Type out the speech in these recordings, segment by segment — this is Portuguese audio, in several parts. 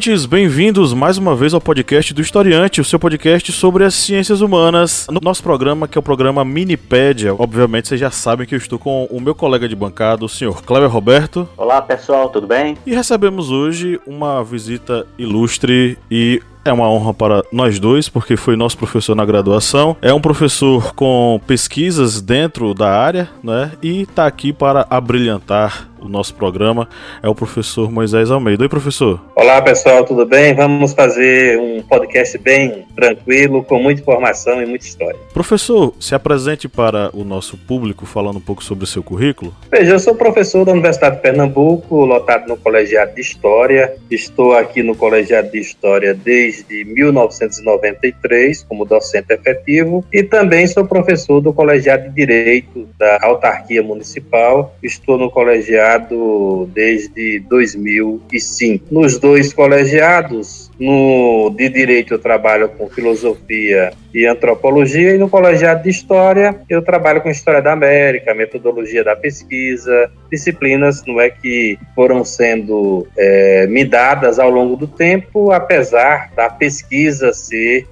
Ouvintes, bem-vindos mais uma vez ao podcast do Historiante, o seu podcast sobre as ciências humanas. No nosso programa, que é o programa Minipédia, obviamente vocês já sabem que eu estou com o meu colega de bancada, o senhor Cleber Roberto. Olá, pessoal, tudo bem? E recebemos hoje uma visita ilustre e é uma honra para nós dois, porque foi nosso professor na graduação. É um professor com pesquisas dentro da área, né? E está aqui para abrilhantar o nosso programa é o professor Moisés Almeida. Oi, professor. Olá, pessoal, tudo bem? Vamos fazer um podcast bem tranquilo, com muita informação e muita história. Professor, se apresente para o nosso público falando um pouco sobre o seu currículo. Veja, eu sou professor da Universidade de Pernambuco, lotado no Colegiado de História. Estou aqui no Colegiado de História desde 1993 como docente efetivo e também sou professor do Colegiado de Direito da Autarquia Municipal. Estou no Colegiado desde 2005. Nos dois colegiados, no de direito eu trabalho com filosofia e antropologia e no colegiado de história eu trabalho com história da América, metodologia da pesquisa, disciplinas não é que foram sendo é, me dadas ao longo do tempo, apesar da pesquisa ser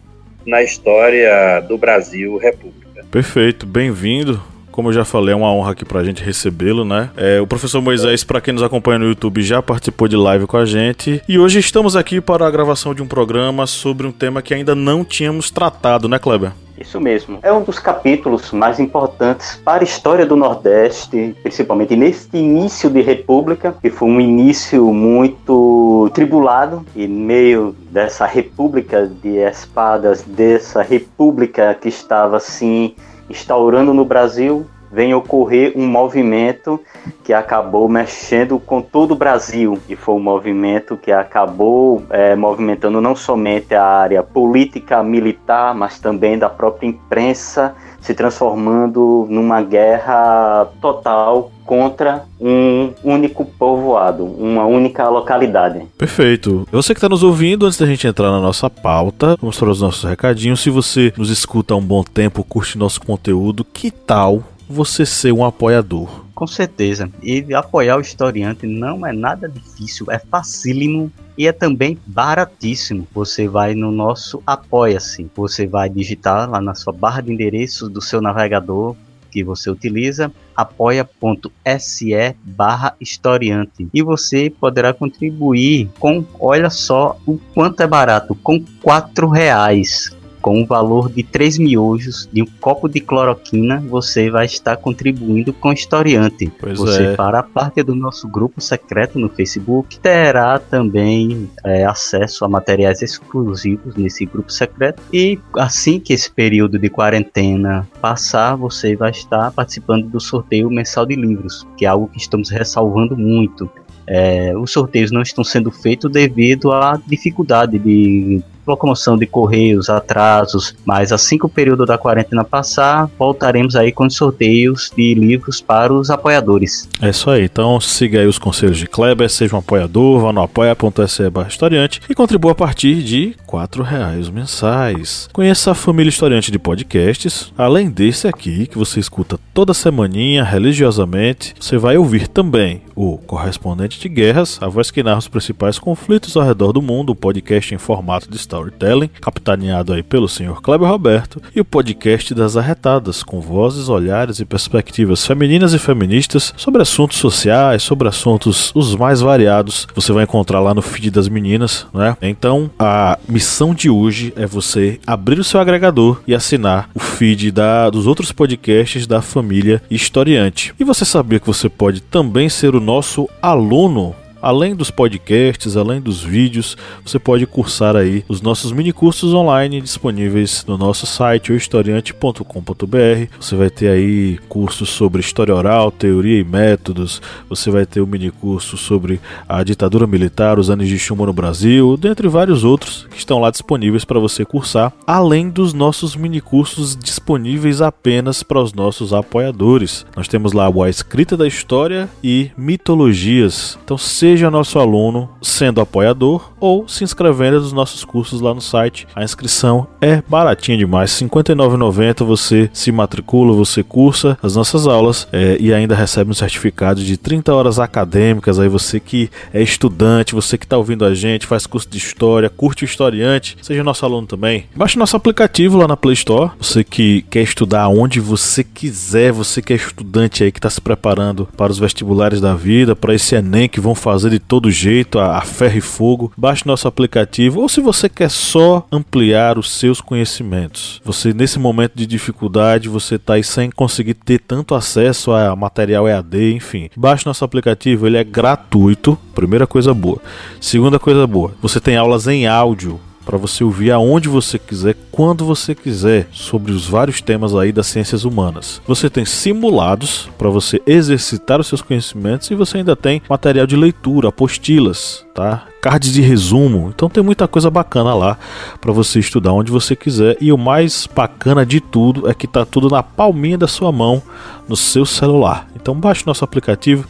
na história do Brasil República. Perfeito, bem-vindo. Como eu já falei, é uma honra aqui pra gente recebê-lo, né? É, o professor Moisés, para quem nos acompanha no YouTube, já participou de live com a gente. E hoje estamos aqui para a gravação de um programa sobre um tema que ainda não tínhamos tratado, né, Kleber? Isso mesmo. É um dos capítulos mais importantes para a história do Nordeste, principalmente neste início de República, que foi um início muito tribulado, e meio dessa República de espadas, dessa República que estava assim instaurando no Brasil, vem ocorrer um movimento que acabou mexendo com todo o Brasil e foi um movimento que acabou é, movimentando não somente a área política militar, mas também da própria imprensa, se transformando numa guerra total contra um único povoado, uma única localidade. Perfeito. Você que está nos ouvindo, antes da gente entrar na nossa pauta, vamos para os nossos recadinhos. Se você nos escuta há um bom tempo, curte nosso conteúdo, que tal você ser um apoiador? Com certeza. E apoiar o historiante não é nada difícil, é facílimo e é também baratíssimo. Você vai no nosso Apoia-se. Você vai digitar lá na sua barra de endereços do seu navegador que você utiliza, apoia.se barra historiante. E você poderá contribuir com, olha só o quanto é barato, com quatro reais com o valor de três miojos de um copo de cloroquina, você vai estar contribuindo com o historiante. Pois você é. fará parte do nosso grupo secreto no Facebook, terá também é, acesso a materiais exclusivos nesse grupo secreto e assim que esse período de quarentena passar, você vai estar participando do sorteio mensal de livros, que é algo que estamos ressalvando muito. É, os sorteios não estão sendo feitos devido à dificuldade de locomoção de correios, atrasos, mas assim que o período da quarentena passar, voltaremos aí com sorteios de livros para os apoiadores. É isso aí, então siga aí os conselhos de Kleber, seja um apoiador, vá no apoia.se historiante e contribua a partir de R$ reais mensais. Conheça a família historiante de podcasts, além desse aqui que você escuta toda semaninha, religiosamente, você vai ouvir também o Correspondente de Guerras, a voz que narra os principais conflitos ao redor do mundo, o podcast em formato de storytelling, capitaneado aí pelo senhor Kleber Roberto, e o podcast das arretadas, com vozes, olhares e perspectivas femininas e feministas sobre assuntos sociais, sobre assuntos os mais variados. Você vai encontrar lá no feed das meninas, né? Então, a missão de hoje é você abrir o seu agregador e assinar o feed da, dos outros podcasts da família Historiante. E você sabia que você pode também ser o nosso aluno além dos podcasts, além dos vídeos, você pode cursar aí os nossos mini cursos online disponíveis no nosso site, historiante.com.br. Você vai ter aí cursos sobre história oral, teoria e métodos. Você vai ter o um mini curso sobre a ditadura militar, os anos de chumbo no Brasil, dentre vários outros que estão lá disponíveis para você cursar, além dos nossos mini cursos disponíveis apenas para os nossos apoiadores. Nós temos lá a escrita da história e mitologias. Então seja nosso aluno sendo apoiador ou se inscrevendo nos nossos cursos lá no site. A inscrição é baratinha demais, R$ 59,90 você se matricula, você cursa as nossas aulas é, e ainda recebe um certificado de 30 horas acadêmicas. Aí você que é estudante, você que está ouvindo a gente, faz curso de história, curte o historiante, seja nosso aluno também. Baixe nosso aplicativo lá na Play Store. Você que quer estudar onde você quiser, você que é estudante aí que está se preparando para os vestibulares da vida, para esse Enem que vão fazer de todo jeito, a, a ferro e fogo. Baixe nosso aplicativo ou se você quer só ampliar os seus conhecimentos. Você nesse momento de dificuldade, você está aí sem conseguir ter tanto acesso a material EAD, enfim. Baixe nosso aplicativo, ele é gratuito. Primeira coisa boa. Segunda coisa boa, você tem aulas em áudio para você ouvir aonde você quiser, quando você quiser, sobre os vários temas aí das ciências humanas. Você tem simulados para você exercitar os seus conhecimentos e você ainda tem material de leitura, apostilas, tá? Cards de resumo. Então tem muita coisa bacana lá para você estudar onde você quiser e o mais bacana de tudo é que tá tudo na palminha da sua mão, no seu celular. Então baixe nosso aplicativo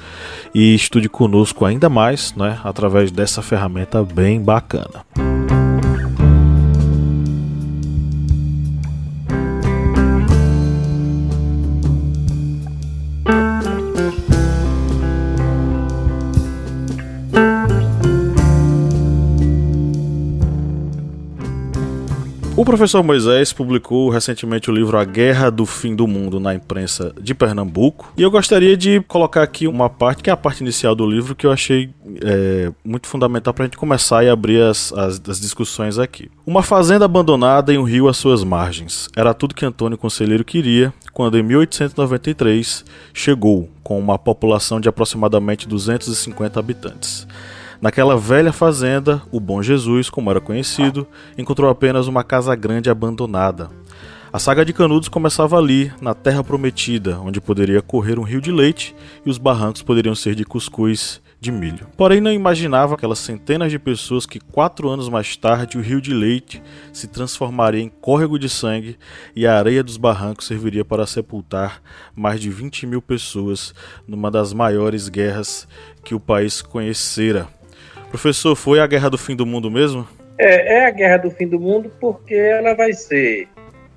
e estude conosco ainda mais, né, através dessa ferramenta bem bacana. O professor Moisés publicou recentemente o livro A Guerra do Fim do Mundo na imprensa de Pernambuco. E eu gostaria de colocar aqui uma parte, que é a parte inicial do livro, que eu achei é, muito fundamental para a gente começar e abrir as, as, as, discussões aqui. Uma fazenda abandonada em um rio às suas margens. Era tudo que Antônio Conselheiro queria quando, em 1893, chegou com uma população de aproximadamente 250 habitantes. Naquela velha fazenda, o Bom Jesus, como era conhecido, encontrou apenas uma casa grande abandonada. A saga de Canudos começava ali, na Terra Prometida, onde poderia correr um rio de leite e os barrancos poderiam ser de cuscuz de milho. Porém, não imaginava aquelas centenas de pessoas que quatro anos mais tarde o rio de leite se transformaria em córrego de sangue e a areia dos barrancos serviria para sepultar mais de 20 mil pessoas numa das maiores guerras que o país conhecera. Professor, foi a guerra do fim do mundo mesmo? É, é a guerra do fim do mundo porque ela vai ser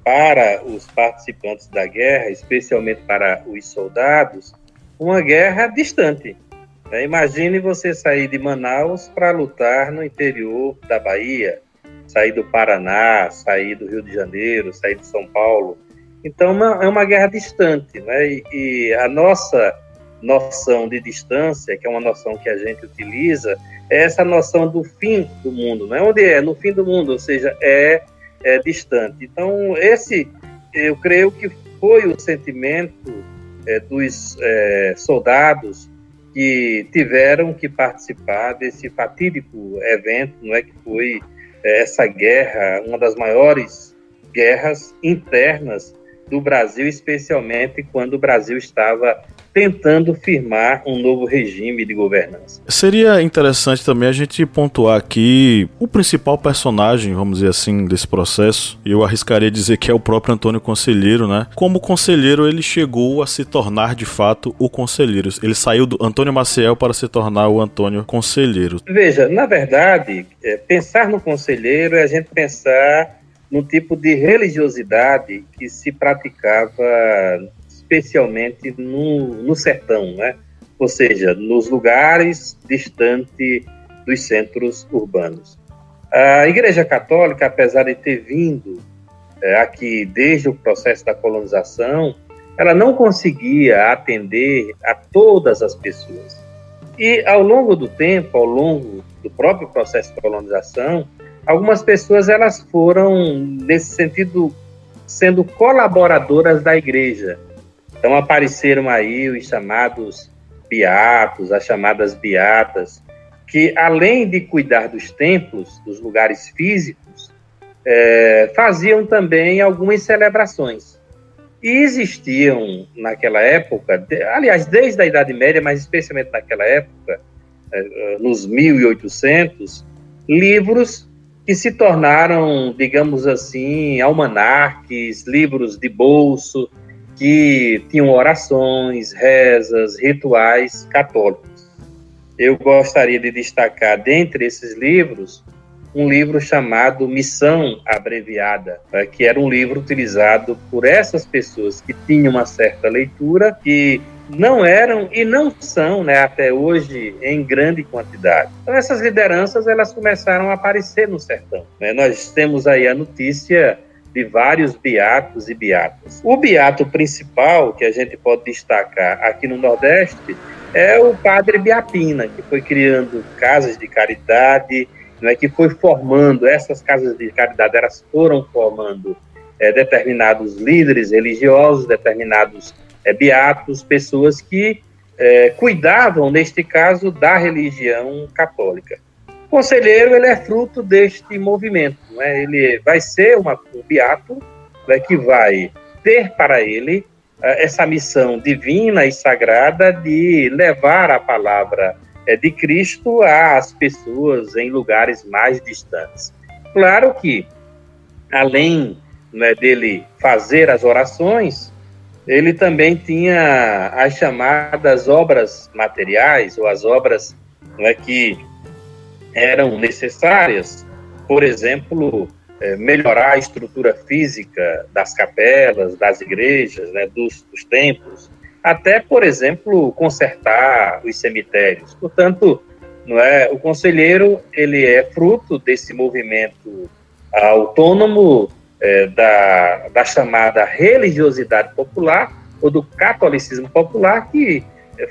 para os participantes da guerra, especialmente para os soldados, uma guerra distante. É, imagine você sair de Manaus para lutar no interior da Bahia, sair do Paraná, sair do Rio de Janeiro, sair de São Paulo. Então, uma, é uma guerra distante, né? E, e a nossa noção de distância, que é uma noção que a gente utiliza, é essa noção do fim do mundo, não é onde é, no fim do mundo, ou seja, é, é distante. Então, esse, eu creio que foi o sentimento é, dos é, soldados que tiveram que participar desse fatídico evento, não é que foi é, essa guerra, uma das maiores guerras internas do Brasil, especialmente quando o Brasil estava tentando firmar um novo regime de governança. Seria interessante também a gente pontuar aqui o principal personagem, vamos dizer assim, desse processo. Eu arriscaria dizer que é o próprio Antônio Conselheiro, né? Como conselheiro, ele chegou a se tornar de fato o conselheiro. Ele saiu do Antônio Maciel para se tornar o Antônio Conselheiro. Veja, na verdade, é, pensar no conselheiro é a gente pensar no tipo de religiosidade que se praticava especialmente no, no sertão, né? ou seja, nos lugares distantes dos centros urbanos. A Igreja Católica, apesar de ter vindo é, aqui desde o processo da colonização, ela não conseguia atender a todas as pessoas. E ao longo do tempo, ao longo do próprio processo de colonização, algumas pessoas elas foram nesse sentido sendo colaboradoras da igreja, então apareceram aí os chamados beatos, as chamadas beatas, que, além de cuidar dos templos, dos lugares físicos, é, faziam também algumas celebrações. E existiam naquela época, aliás, desde a Idade Média, mas especialmente naquela época, é, nos 1800, livros que se tornaram, digamos assim, almanaques, livros de bolso, que tinham orações, rezas, rituais católicos. Eu gostaria de destacar, dentre esses livros, um livro chamado Missão Abreviada, né, que era um livro utilizado por essas pessoas que tinham uma certa leitura, que não eram e não são, né, até hoje, em grande quantidade. Então, essas lideranças elas começaram a aparecer no sertão. Né? Nós temos aí a notícia de vários beatos e beatas. O beato principal que a gente pode destacar aqui no Nordeste é o padre Biapina, que foi criando casas de caridade, né, que foi formando, essas casas de caridade, elas foram formando é, determinados líderes religiosos, determinados é, beatos, pessoas que é, cuidavam, neste caso, da religião católica. Conselheiro ele é fruto deste movimento, né? ele vai ser uma, um beato né, que vai ter para ele é, essa missão divina e sagrada de levar a palavra é, de Cristo às pessoas em lugares mais distantes. Claro que, além né, dele fazer as orações, ele também tinha as chamadas obras materiais, ou as obras né, que eram necessárias, por exemplo, é, melhorar a estrutura física das capelas, das igrejas, né, dos, dos templos, até, por exemplo, consertar os cemitérios. Portanto, não é, o conselheiro ele é fruto desse movimento autônomo é, da, da chamada religiosidade popular ou do catolicismo popular que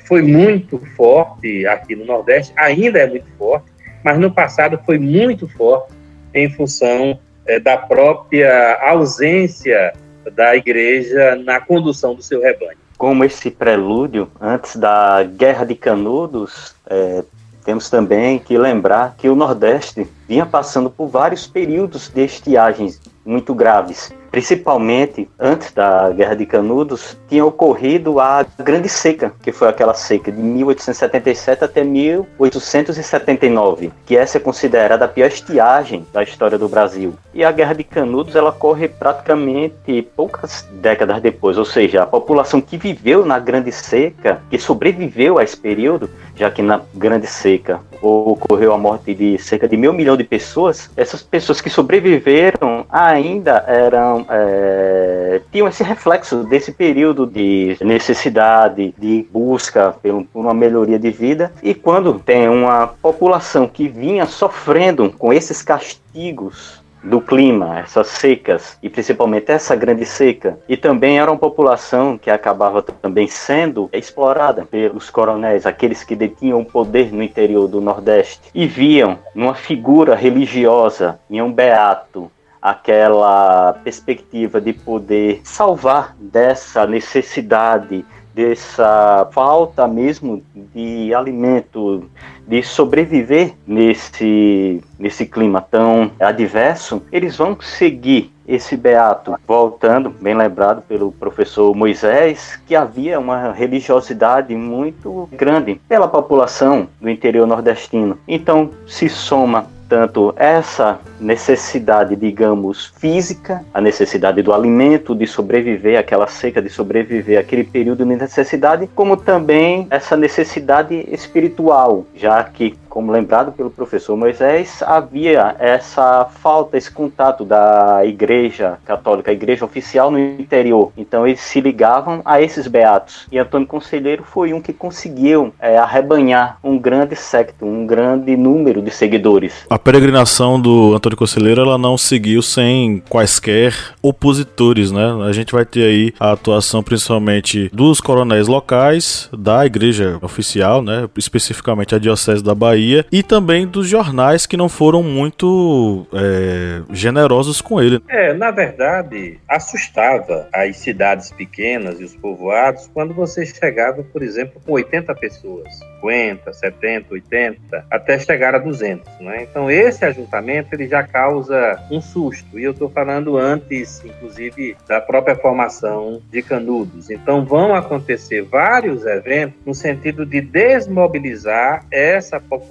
foi muito forte aqui no Nordeste, ainda é muito forte, mas no passado foi muito forte em função é, da própria ausência da igreja na condução do seu rebanho como esse prelúdio, antes da Guerra de Canudos, é, temos também que lembrar que o Nordeste vinha passando por vários períodos de estiagens muito graves. Principalmente antes da Guerra de Canudos, tinha ocorrido a Grande Seca, que foi aquela seca de 1877 até 1879, que essa é considerada a pior estiagem da história do Brasil. E a Guerra de Canudos ela ocorre praticamente poucas décadas depois, ou seja, a população que viveu na Grande Seca, que sobreviveu a esse período, já que na Grande Seca ocorreu a morte de cerca de meio milhão de pessoas, essas pessoas que sobreviveram ainda eram é, tinham esse reflexo desse período de necessidade, de busca por uma melhoria de vida. E quando tem uma população que vinha sofrendo com esses castigos do clima, essas secas, e principalmente essa grande seca. E também era uma população que acabava também sendo explorada pelos coronéis, aqueles que detinham o poder no interior do Nordeste, e viam numa figura religiosa, em um beato, aquela perspectiva de poder salvar dessa necessidade dessa falta mesmo de alimento, de sobreviver nesse, nesse clima tão adverso, eles vão seguir esse beato, voltando, bem lembrado pelo professor Moisés, que havia uma religiosidade muito grande pela população do interior nordestino. Então se soma tanto essa necessidade, digamos, física, a necessidade do alimento, de sobreviver, aquela seca de sobreviver, aquele período de necessidade, como também essa necessidade espiritual, já que como lembrado pelo professor Moisés, havia essa falta, esse contato da igreja católica, a igreja oficial no interior. Então eles se ligavam a esses beatos. E Antônio Conselheiro foi um que conseguiu é, arrebanhar um grande secto, um grande número de seguidores. A peregrinação do Antônio Conselheiro ela não seguiu sem quaisquer opositores, né? A gente vai ter aí a atuação principalmente dos coronéis locais, da igreja oficial, né? Especificamente a diocese da Bahia Bahia e também dos jornais que não foram muito é, generosos com ele. É, na verdade, assustava as cidades pequenas e os povoados quando você chegava, por exemplo, com 80 pessoas, 50, 70, 80, até chegar a 200, né? Então esse ajuntamento ele já causa um susto e eu estou falando antes, inclusive, da própria formação de Canudos. Então vão acontecer vários eventos no sentido de desmobilizar essa população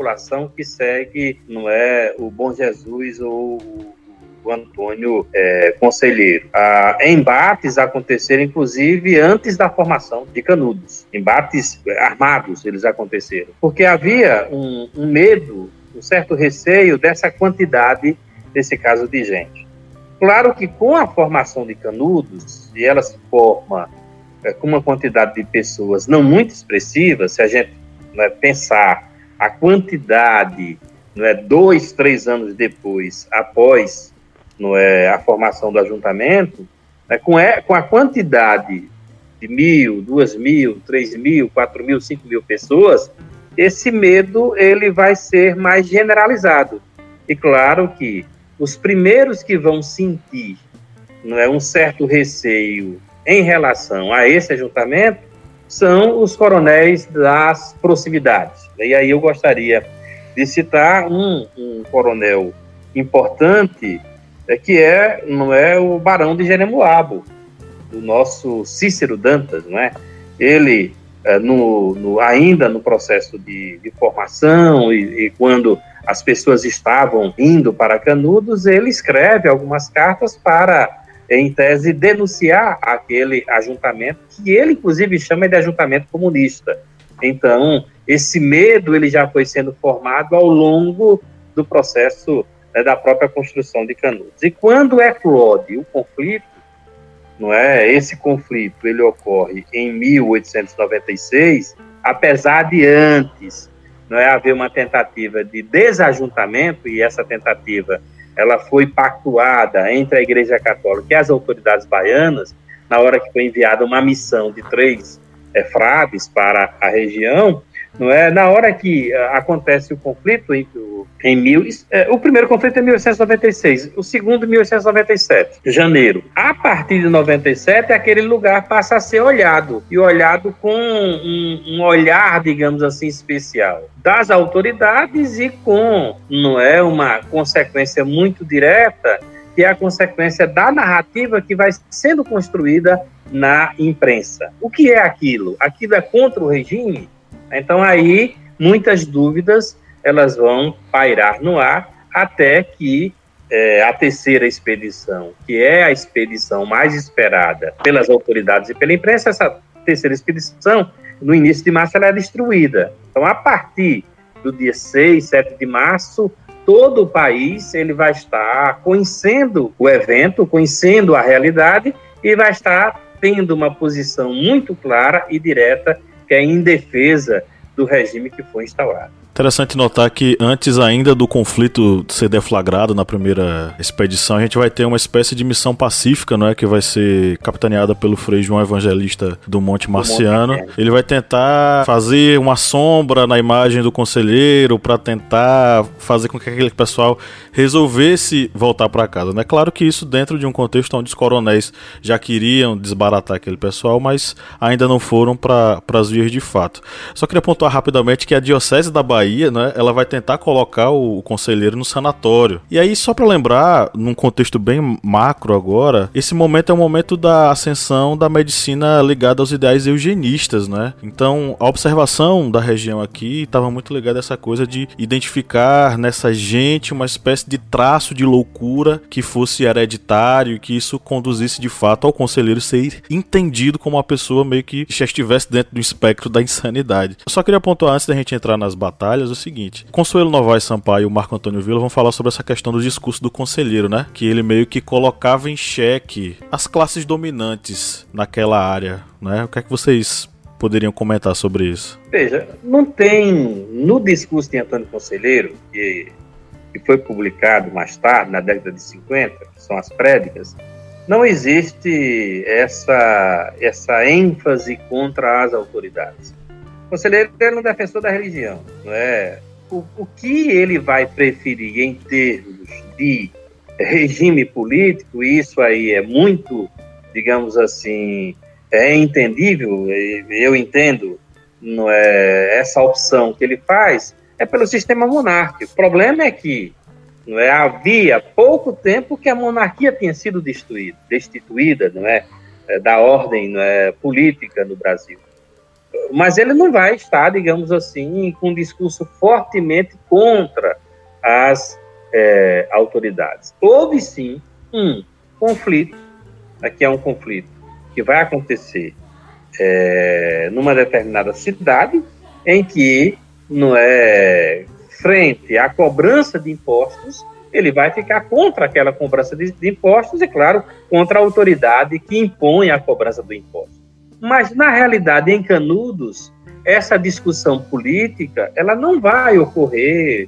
que segue, não é, o Bom Jesus ou o Antônio é, Conselheiro. Ah, embates aconteceram, inclusive, antes da formação de Canudos. Embates armados, eles aconteceram. Porque havia um, um medo, um certo receio dessa quantidade, desse caso de gente. Claro que com a formação de Canudos, e ela se forma é, com uma quantidade de pessoas não muito expressiva, se a gente né, pensar a quantidade, não é, dois, três anos depois, após não é, a formação do ajuntamento, né, com, é, com a quantidade de mil, duas mil, três mil, quatro mil, cinco mil pessoas, esse medo ele vai ser mais generalizado. E claro que os primeiros que vão sentir não é, um certo receio em relação a esse ajuntamento são os coronéis das proximidades. E aí eu gostaria de citar um, um coronel importante, é, que é, não é o Barão de Jeremoabo, do nosso Cícero Dantas, não é? Ele, é, no, no, ainda no processo de, de formação e, e, quando as pessoas estavam indo para Canudos, ele escreve algumas cartas para em tese, denunciar aquele ajuntamento, que ele, inclusive, chama de ajuntamento comunista. Então, esse medo ele já foi sendo formado ao longo do processo né, da própria construção de Canudos. E quando eclode o conflito, não é? Esse conflito ele ocorre em 1896, apesar de antes não é haver uma tentativa de desajuntamento e essa tentativa ela foi pactuada entre a Igreja Católica e as autoridades baianas, na hora que foi enviada uma missão de três é, frades para a região, não é? Na hora que uh, acontece o conflito em, em mil, é, o primeiro conflito é em 1896, o segundo em 1897, janeiro. A partir de 97, aquele lugar passa a ser olhado e olhado com um, um olhar, digamos assim, especial das autoridades e com, não é, uma consequência muito direta que é a consequência da narrativa que vai sendo construída na imprensa. O que é aquilo? Aquilo é contra o regime? Então aí muitas dúvidas elas vão pairar no ar até que é, a terceira expedição, que é a expedição mais esperada pelas autoridades e pela imprensa, essa terceira expedição, no início de março, ela é destruída. Então, a partir do dia 6, 7 de março, todo o país ele vai estar conhecendo o evento, conhecendo a realidade e vai estar tendo uma posição muito clara e direta que é em defesa do regime que foi instaurado. Interessante notar que antes ainda do conflito ser deflagrado na primeira expedição, a gente vai ter uma espécie de missão pacífica, não é, que vai ser capitaneada pelo Frei João Evangelista do Monte Marciano. Monte Ele vai tentar fazer uma sombra na imagem do conselheiro para tentar fazer com que aquele pessoal resolvesse voltar para casa. É né? claro que isso dentro de um contexto onde os coronéis já queriam desbaratar aquele pessoal, mas ainda não foram para as vias de fato. Só queria pontuar rapidamente que a diocese da Bahia Bahia, né, ela vai tentar colocar o, o conselheiro no sanatório. E aí, só para lembrar, num contexto bem macro agora, esse momento é o momento da ascensão da medicina ligada aos ideais eugenistas, né? Então, a observação da região aqui estava muito ligada a essa coisa de identificar nessa gente uma espécie de traço de loucura que fosse hereditário e que isso conduzisse de fato ao conselheiro ser entendido como uma pessoa meio que já estivesse dentro do espectro da insanidade. Eu só queria pontuar antes da gente entrar nas batalhas o seguinte: Consuelo Novaes Sampaio e o Marco Antônio Vila vão falar sobre essa questão do discurso do conselheiro, né? Que ele meio que colocava em xeque as classes dominantes naquela área, né? O que é que vocês poderiam comentar sobre isso? Veja, não tem no discurso de Antônio Conselheiro, que, que foi publicado mais tarde, na década de 50, que são as prédicas, não existe essa, essa ênfase contra as autoridades. Conselheiro é um defensor da religião, não é? o, o que ele vai preferir em termos de regime político, isso aí é muito, digamos assim, é entendível, eu entendo não é, essa opção que ele faz, é pelo sistema monárquico. O problema é que não é, havia pouco tempo que a monarquia tinha sido destruída, destituída não é, é, da ordem não é, política no Brasil. Mas ele não vai estar, digamos assim, com um discurso fortemente contra as é, autoridades. Houve sim um conflito, aqui é um conflito que vai acontecer é, numa determinada cidade, em que não é frente à cobrança de impostos, ele vai ficar contra aquela cobrança de, de impostos e, claro, contra a autoridade que impõe a cobrança do imposto. Mas, na realidade, em Canudos, essa discussão política ela não vai ocorrer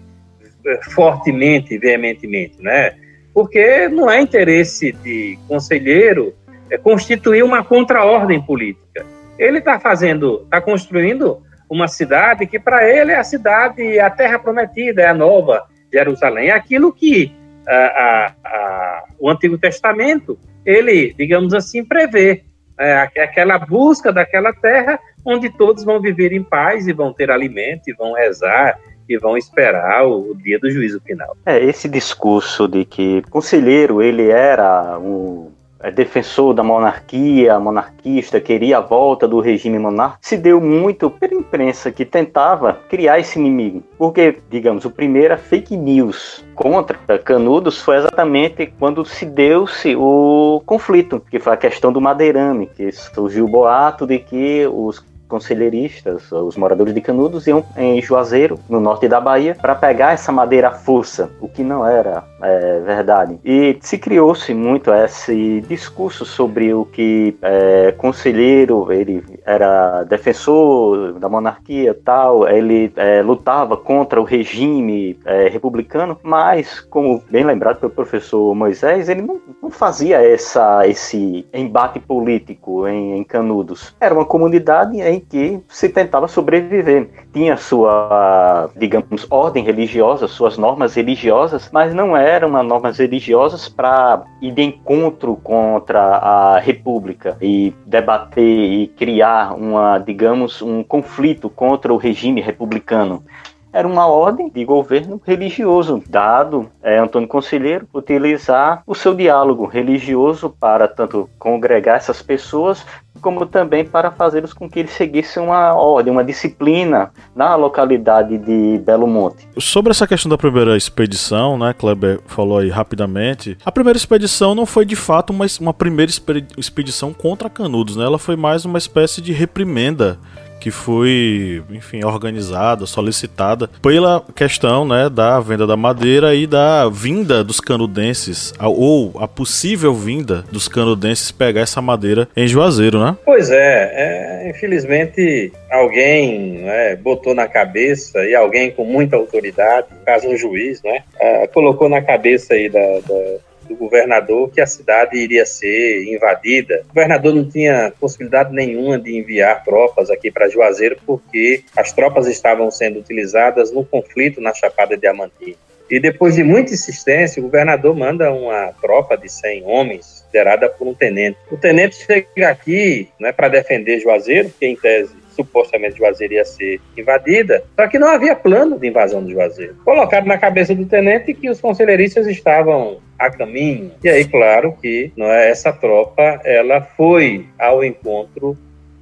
eh, fortemente, veementemente, né? Porque não é interesse de conselheiro é, constituir uma contraordem política. Ele está fazendo, está construindo uma cidade que para ele é a cidade, a terra prometida, é a nova Jerusalém. É aquilo que a, a, a, o Antigo Testamento, ele, digamos assim, prevê. É, aquela busca daquela terra onde todos vão viver em paz e vão ter alimento e vão rezar e vão esperar o, o dia do juízo final. É, esse discurso de que conselheiro ele era um defensor da monarquia, monarquista, queria a volta do regime monárquico, se deu muito pela imprensa que tentava criar esse inimigo. Porque, digamos, o primeiro fake news contra Canudos foi exatamente quando se deu-se o conflito, que foi a questão do madeirame, que surgiu o boato de que os conselheiristas, os moradores de Canudos, iam em Juazeiro, no norte da Bahia, para pegar essa madeira à força, o que não era é, verdade. E se criou-se muito esse discurso sobre o que é, conselheiro, ele era defensor da monarquia tal, ele é, lutava contra o regime é, republicano, mas, como bem lembrado pelo professor Moisés, ele não, não fazia essa, esse embate político em, em Canudos. Era uma comunidade em que se tentava sobreviver. Tinha sua, digamos, ordem religiosa, suas normas religiosas, mas não eram normas religiosas para ir de encontro contra a República e debater e criar uma, digamos, um conflito contra o regime republicano era uma ordem de governo religioso, dado é, Antônio Conselheiro utilizar o seu diálogo religioso para tanto congregar essas pessoas, como também para fazê-los com que eles seguissem uma ordem, uma disciplina na localidade de Belo Monte. Sobre essa questão da primeira expedição, né, Kleber falou aí rapidamente, a primeira expedição não foi de fato uma, uma primeira expedição contra Canudos, né? Ela foi mais uma espécie de reprimenda que foi, enfim, organizada, solicitada pela questão, né, da venda da madeira e da vinda dos canudenses, ou a possível vinda dos canudenses pegar essa madeira em Juazeiro, né? Pois é, é infelizmente alguém né, botou na cabeça, e alguém com muita autoridade, caso um juiz, né, é, colocou na cabeça aí da, da do governador que a cidade iria ser invadida. O governador não tinha possibilidade nenhuma de enviar tropas aqui para Juazeiro porque as tropas estavam sendo utilizadas no conflito na Chapada Diamantina. E depois de muita insistência, o governador manda uma tropa de 100 homens, liderada por um tenente. O tenente chega aqui né, para defender Juazeiro, que em tese supostamente Juazeiro ia ser invadida, só que não havia plano de invasão de Juazeiro. Colocaram na cabeça do tenente que os conselheiristas estavam a caminho. E aí, claro que não é, essa tropa ela foi ao encontro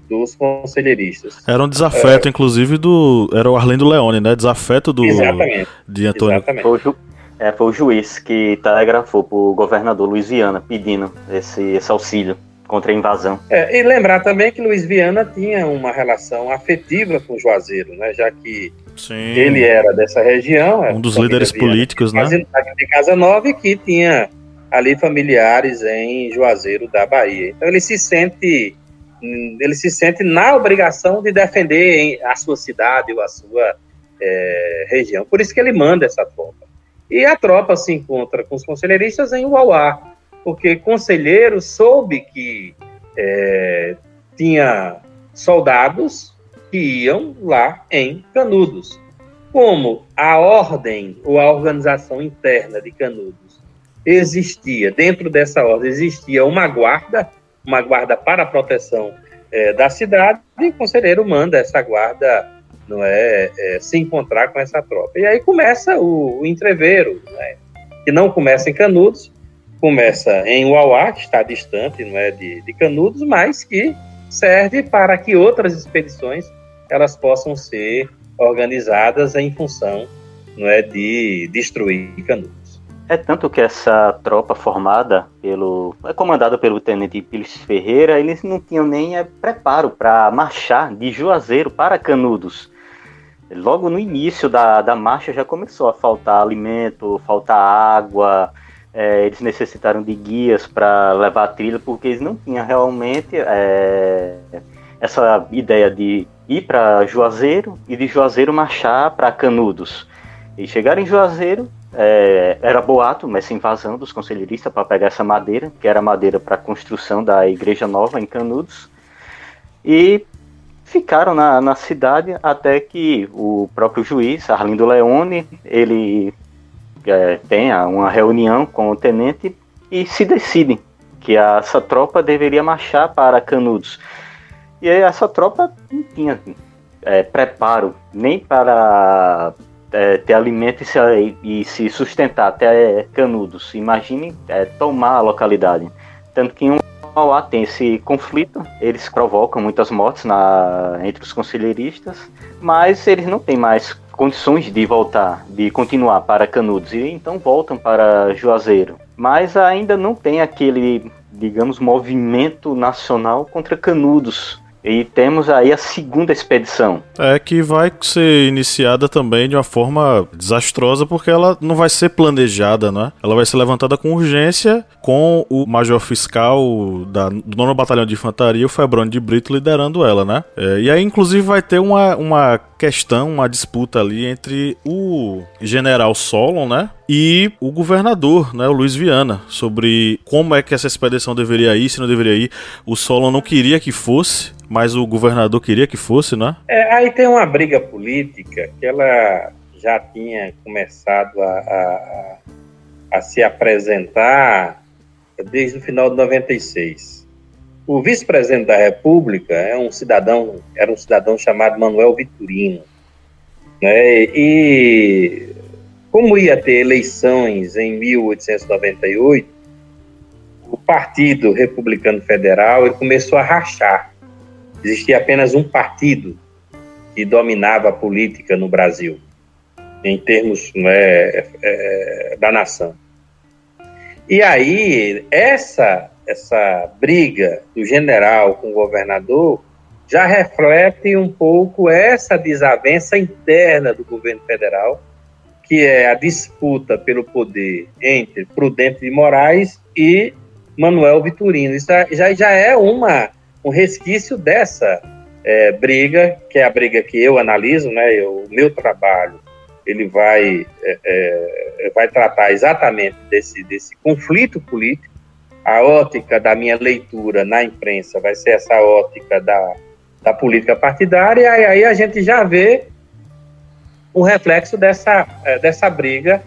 dos conselheiristas. Era um desafeto, é, inclusive, do. Era o Arlindo Leone, né? Desafeto do. Exatamente. De Antônio. Exatamente. Foi o, ju, é, foi o juiz que telegrafou para o governador Luiz Viana pedindo esse, esse auxílio contra a invasão. É, e lembrar também que Luiz Viana tinha uma relação afetiva com Juazeiro, né? Já que Sim. ele era dessa região. Um dos líderes Viana, políticos, né? De Casa Nova que tinha ali familiares em Juazeiro da Bahia. Então ele se sente ele se sente na obrigação de defender a sua cidade ou a sua é, região. Por isso que ele manda essa tropa. E a tropa se encontra com os conselheiristas em Uauá, porque conselheiro soube que é, tinha soldados que iam lá em Canudos. como a ordem ou a organização interna de Canudos existia, dentro dessa ordem existia uma guarda, uma guarda para a proteção é, da cidade, e o conselheiro manda essa guarda não é, é, se encontrar com essa tropa. E aí começa o, o entreveiro, né, que não começa em Canudos, começa em Uauá, que está distante não é, de, de Canudos, mas que serve para que outras expedições elas possam ser organizadas em função não é, de destruir Canudos. É tanto que essa tropa formada pelo. é comandada pelo tenente Pires Ferreira, eles não tinham nem é, preparo para marchar de Juazeiro para Canudos. Logo no início da, da marcha já começou a faltar alimento, faltar água, é, eles necessitaram de guias para levar a trilha, porque eles não tinham realmente é, essa ideia de ir para Juazeiro e de Juazeiro marchar para Canudos. E chegaram em Juazeiro, é, era boato, mas sem invasão dos conselheiristas para pegar essa madeira, que era madeira para a construção da igreja nova em Canudos. E ficaram na, na cidade até que o próprio juiz, Arlindo Leone, ele é, tenha uma reunião com o tenente e se decidem que essa tropa deveria marchar para Canudos. E essa tropa não tinha é, preparo nem para é, ter alimento e se, e se, sustentar até Canudos. Imagine é, tomar a localidade. Tanto que em um Mauá tem esse conflito, eles provocam muitas mortes na, entre os conselheiristas, mas eles não têm mais condições de voltar, de continuar para Canudos, e então voltam para Juazeiro. Mas ainda não tem aquele, digamos, movimento nacional contra Canudos, e temos aí a segunda expedição. É que vai ser iniciada também de uma forma desastrosa, porque ela não vai ser planejada, né? Ela vai ser levantada com urgência, com o major fiscal da, do 9 Batalhão de Infantaria, o Febrônio de Brito, liderando ela, né? É, e aí, inclusive, vai ter uma, uma questão, uma disputa ali entre o general Solon, né? E o governador, né, o Luiz Viana, sobre como é que essa expedição deveria ir, se não deveria ir. O Solon não queria que fosse, mas o governador queria que fosse, né? É, aí tem uma briga política que ela já tinha começado a, a, a se apresentar desde o final de 96. O vice-presidente da República é um cidadão, era um cidadão chamado Manuel Vitorino, né? E como ia ter eleições em 1898, o Partido Republicano Federal começou a rachar. Existia apenas um partido que dominava a política no Brasil, em termos é, é, da nação. E aí, essa essa briga do general com o governador já reflete um pouco essa desavença interna do governo federal, que é a disputa pelo poder entre Prudente de Moraes e Manuel Vitorino. Isso já, já é uma, um resquício dessa é, briga, que é a briga que eu analiso, né, eu, o meu trabalho, ele vai, é, é, vai tratar exatamente desse, desse conflito político a ótica da minha leitura na imprensa vai ser essa ótica da, da política partidária, e aí a gente já vê um reflexo dessa, eh, dessa briga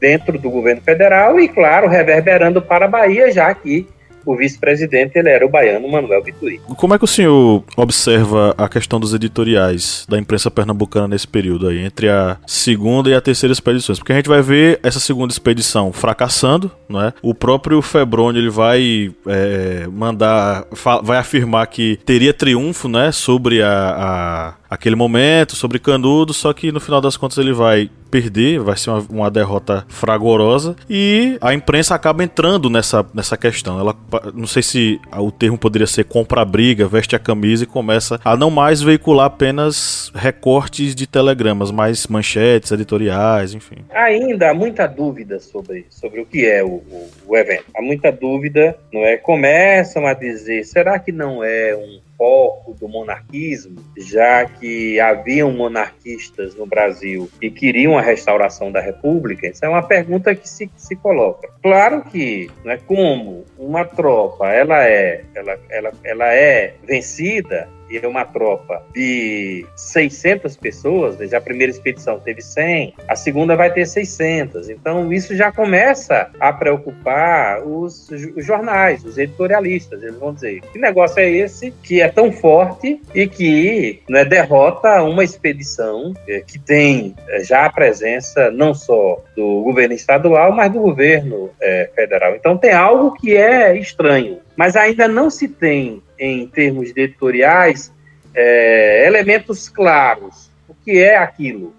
dentro do governo federal e, claro, reverberando para a Bahia, já que o vice-presidente ele era o baiano Manuel Vitorino. Como é que o senhor observa a questão dos editoriais da imprensa pernambucana nesse período aí, entre a segunda e a terceira expedições? Porque a gente vai ver essa segunda expedição fracassando, não é? O próprio Febrônio ele vai é, mandar, vai afirmar que teria triunfo, né, sobre a, a aquele momento, sobre Canudo, só que no final das contas ele vai perder, vai ser uma, uma, derrota fragorosa e a imprensa acaba entrando nessa, nessa questão. Ela não sei se o termo poderia ser compra briga, veste a camisa e começa a não mais veicular apenas recortes de telegramas, mas manchetes, editoriais, enfim. Ainda há muita dúvida sobre, sobre o que é o, o, o evento. Há muita dúvida, não é? Começam a dizer, será que não é um foco do monarquismo, já que haviam monarquistas no Brasil que queriam a restauração da República? Isso é uma pergunta que se, se coloca. Claro que, né, como uma tropa ela é, ela, ela, ela é vencida, e é uma tropa de 600 pessoas, veja, a primeira expedição teve 100, a segunda vai ter 600. Então, isso já começa a preocupar os, os jornais, os editorialistas. Eles vão dizer: que negócio é esse que é tão forte e que né, derrota uma expedição é, que tem é, já a presença não só do governo estadual, mas do governo é, federal. Então, tem algo que é estranho mas ainda não se tem, em termos de editoriais, é, elementos claros. O que é aquilo?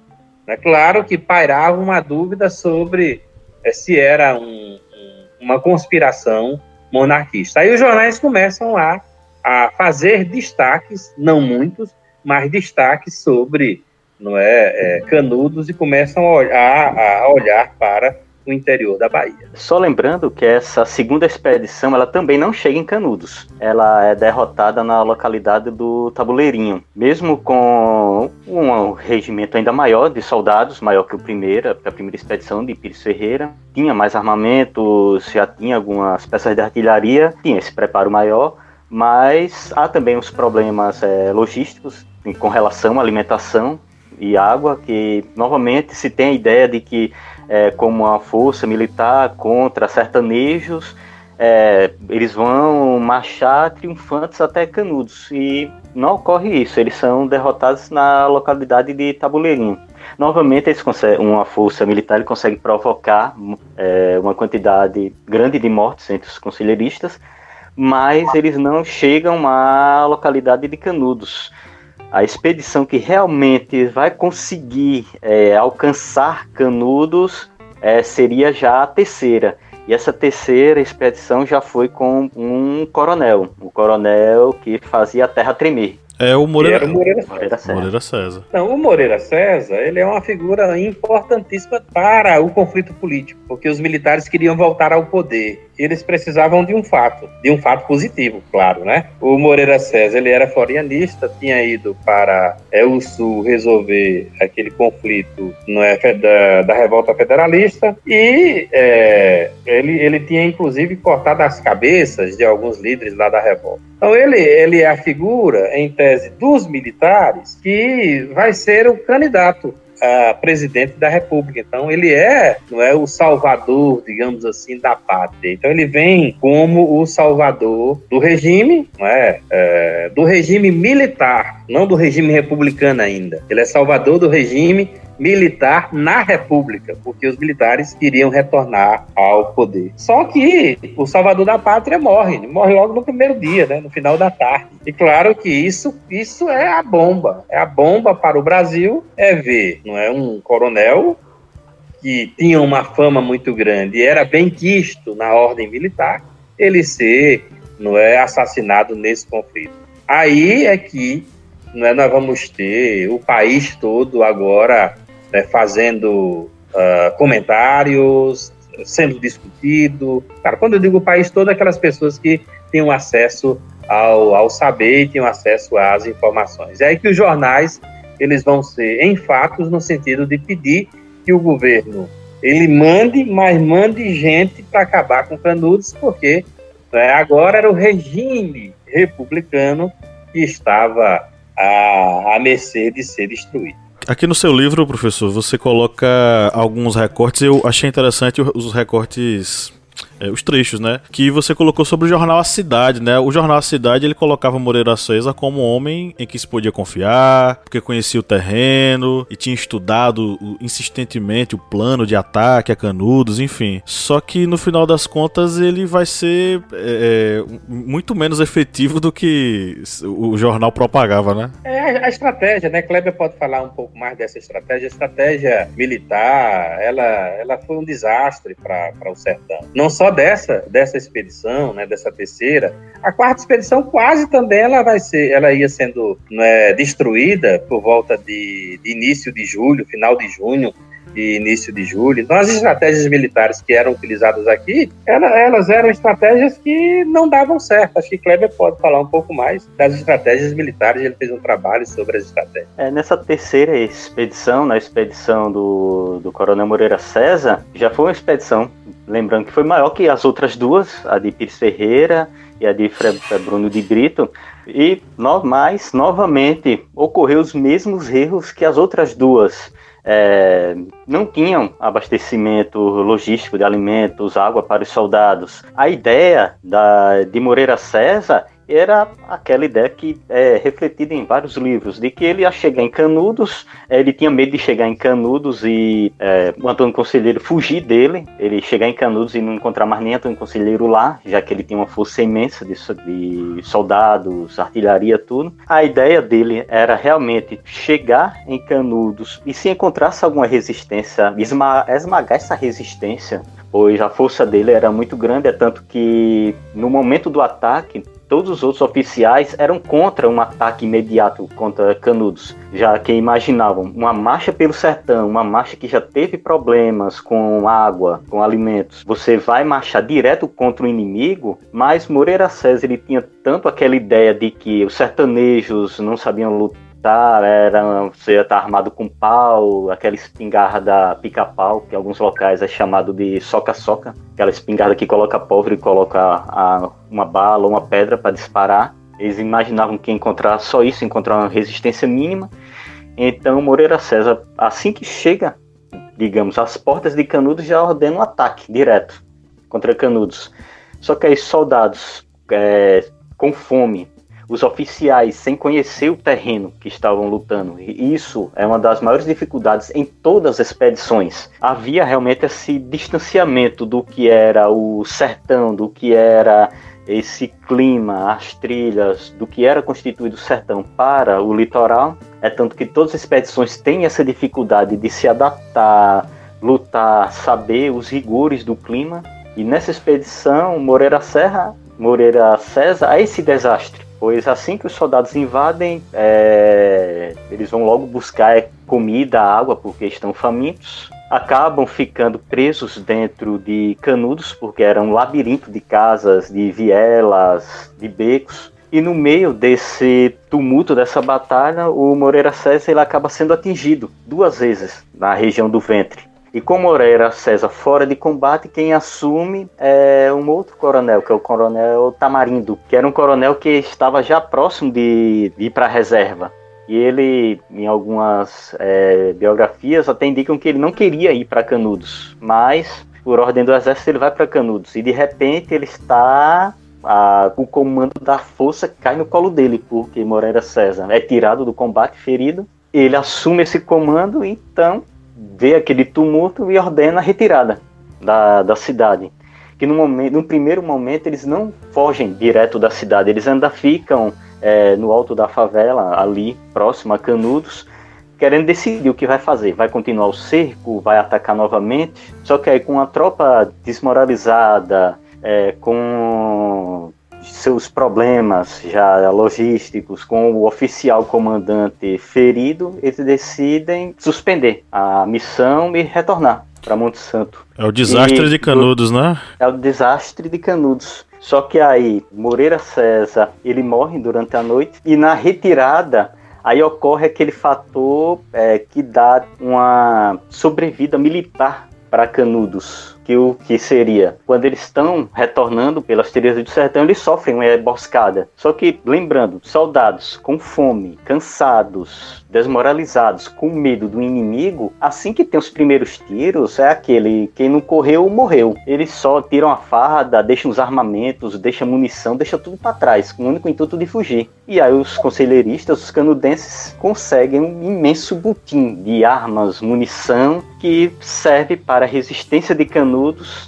É claro que pairava uma dúvida sobre é, se era um, um, uma conspiração monarquista. Aí os jornais começam a, a fazer destaques, não muitos, mas destaques sobre não é, é Canudos e começam a olhar, a olhar para no interior da Bahia. Só lembrando que essa segunda expedição ela também não chega em Canudos. Ela é derrotada na localidade do Tabuleirinho. Mesmo com um regimento ainda maior de soldados, maior que o primeiro, a primeira expedição de Pires Ferreira, tinha mais armamentos, já tinha algumas peças de artilharia, tinha esse preparo maior, mas há também os problemas é, logísticos com relação à alimentação e água, que novamente se tem a ideia de que é, como uma força militar contra sertanejos, é, eles vão marchar triunfantes até Canudos. E não ocorre isso, eles são derrotados na localidade de Tabuleirinho. Novamente, eles uma força militar consegue provocar é, uma quantidade grande de mortes entre os conselheiristas, mas eles não chegam à localidade de Canudos a expedição que realmente vai conseguir é, alcançar Canudos é, seria já a terceira. E essa terceira expedição já foi com um coronel, o um coronel que fazia a terra tremer. É o Moreira, o Moreira, Moreira, César. Moreira César. Não, o Moreira César, ele é uma figura importantíssima para o conflito político, porque os militares queriam voltar ao poder eles precisavam de um fato, de um fato positivo, claro, né? O Moreira César, ele era florianista, tinha ido para é, o Sul resolver aquele conflito é, da, da revolta federalista e é, ele, ele tinha inclusive cortado as cabeças de alguns líderes lá da revolta. Então ele, ele é a figura, em tese, dos militares que vai ser o candidato presidente da República. Então ele é, não é o salvador, digamos assim, da pátria. Então ele vem como o salvador do regime, não é, é do regime militar, não do regime republicano ainda. Ele é salvador do regime militar na República, porque os militares queriam retornar ao poder. Só que o salvador da pátria morre, morre logo no primeiro dia, né, no final da tarde. E claro que isso, isso é a bomba, é a bomba para o Brasil, é ver, não é um coronel que tinha uma fama muito grande e era bem quisto na ordem militar, ele ser, não é, assassinado nesse conflito. Aí é que não é, nós vamos ter o país todo agora né, fazendo uh, comentários, sendo discutido. Cara, quando eu digo o país todo, aquelas pessoas que têm acesso ao, ao saber e têm acesso às informações. É aí que os jornais eles vão ser em fatos no sentido de pedir que o governo ele mande, mas mande gente para acabar com Canudos, porque né, agora era o regime republicano que estava à, à mercê de ser destruído. Aqui no seu livro, professor, você coloca alguns recortes. Eu achei interessante os recortes é, os trechos, né? Que você colocou sobre o jornal A Cidade, né? O jornal A Cidade ele colocava Moreira César como um homem em que se podia confiar, porque conhecia o terreno e tinha estudado insistentemente o plano de ataque a Canudos, enfim. Só que no final das contas ele vai ser é, é muito menos efetivo do que o jornal propagava, né? É a estratégia, né? Kleber pode falar um pouco mais dessa estratégia. A estratégia militar, ela, ela foi um desastre para o sertão. Não só dessa, dessa expedição, né, dessa terceira, a quarta expedição quase também ela vai ser, ela ia sendo né, destruída por volta de, de início de julho, final de junho, e início de julho. Então, as estratégias militares que eram utilizadas aqui, elas eram estratégias que não davam certo. Acho que Kleber pode falar um pouco mais das estratégias militares. Ele fez um trabalho sobre as estratégias. É, nessa terceira expedição, na expedição do, do Coronel Moreira César, já foi uma expedição lembrando que foi maior que as outras duas, a de Pires Ferreira e a de Bruno de Brito, e no, mais, novamente, ocorreu os mesmos erros que as outras duas. É, não tinham abastecimento logístico de alimentos, água para os soldados. A ideia da, de Moreira César era aquela ideia que é refletida em vários livros, de que ele ia chegar em Canudos, é, ele tinha medo de chegar em Canudos e é, o Antônio Conselheiro fugir dele, ele chegar em Canudos e não encontrar mais nem Antônio Conselheiro lá, já que ele tinha uma força imensa de, de soldados, artilharia, tudo. A ideia dele era realmente chegar em Canudos e se encontrasse alguma resistência, esmagar essa resistência pois a força dele era muito grande, é tanto que no momento do ataque todos os outros oficiais eram contra um ataque imediato contra Canudos, já que imaginavam uma marcha pelo sertão, uma marcha que já teve problemas com água, com alimentos. Você vai marchar direto contra o inimigo, mas Moreira César ele tinha tanto aquela ideia de que os sertanejos não sabiam lutar tá, era, você ia estar armado com pau, aquela espingarda pica-pau, que em alguns locais é chamado de soca-soca, aquela espingarda que coloca pólvora e coloca a, uma bala ou uma pedra para disparar. Eles imaginavam que encontrar só isso, encontrar uma resistência mínima. Então Moreira César, assim que chega, digamos, às portas de Canudos, já ordena um ataque direto contra Canudos. Só que aí soldados é, com fome, os oficiais sem conhecer o terreno que estavam lutando. E isso é uma das maiores dificuldades em todas as expedições. Havia realmente esse distanciamento do que era o sertão, do que era esse clima, as trilhas, do que era constituído o sertão para o litoral. É tanto que todas as expedições têm essa dificuldade de se adaptar, lutar, saber os rigores do clima. E nessa expedição, Moreira Serra, Moreira César, a esse desastre pois assim que os soldados invadem, é, eles vão logo buscar comida, água, porque estão famintos. Acabam ficando presos dentro de canudos, porque era um labirinto de casas, de vielas, de becos. E no meio desse tumulto, dessa batalha, o Moreira César ele acaba sendo atingido duas vezes na região do ventre. E como era César fora de combate, quem assume é um outro coronel, que é o coronel Tamarindo, que era um coronel que estava já próximo de, de ir para a reserva. E ele, em algumas é, biografias, até indicam que ele não queria ir para Canudos, mas por ordem do exército ele vai para Canudos. E de repente ele está a, o comando da força cai no colo dele, porque Moreira César é tirado do combate, ferido. Ele assume esse comando, então vê aquele tumulto e ordena a retirada da, da cidade. Que no, momento, no primeiro momento eles não fogem direto da cidade, eles ainda ficam é, no alto da favela, ali próximo a Canudos, querendo decidir o que vai fazer. Vai continuar o cerco, vai atacar novamente. Só que aí com a tropa desmoralizada, é, com seus problemas já logísticos com o oficial comandante ferido, eles decidem suspender a missão e retornar para Monte Santo. É o desastre e, de Canudos, né? É o desastre de Canudos. Só que aí Moreira César ele morre durante a noite e na retirada aí ocorre aquele fator é, que dá uma sobrevida militar para Canudos que o que seria quando eles estão retornando pelas trilhas do sertão, eles sofrem uma emboscada. Só que, lembrando, soldados com fome, cansados, desmoralizados, com medo do inimigo, assim que tem os primeiros tiros, é aquele quem não correu, morreu. Eles só tiram a farda, deixam os armamentos, deixam munição, deixam tudo para trás, com o único intuito de fugir. E aí os conselheiristas, os canudenses, conseguem um imenso butim de armas, munição, que serve para a resistência de Canudos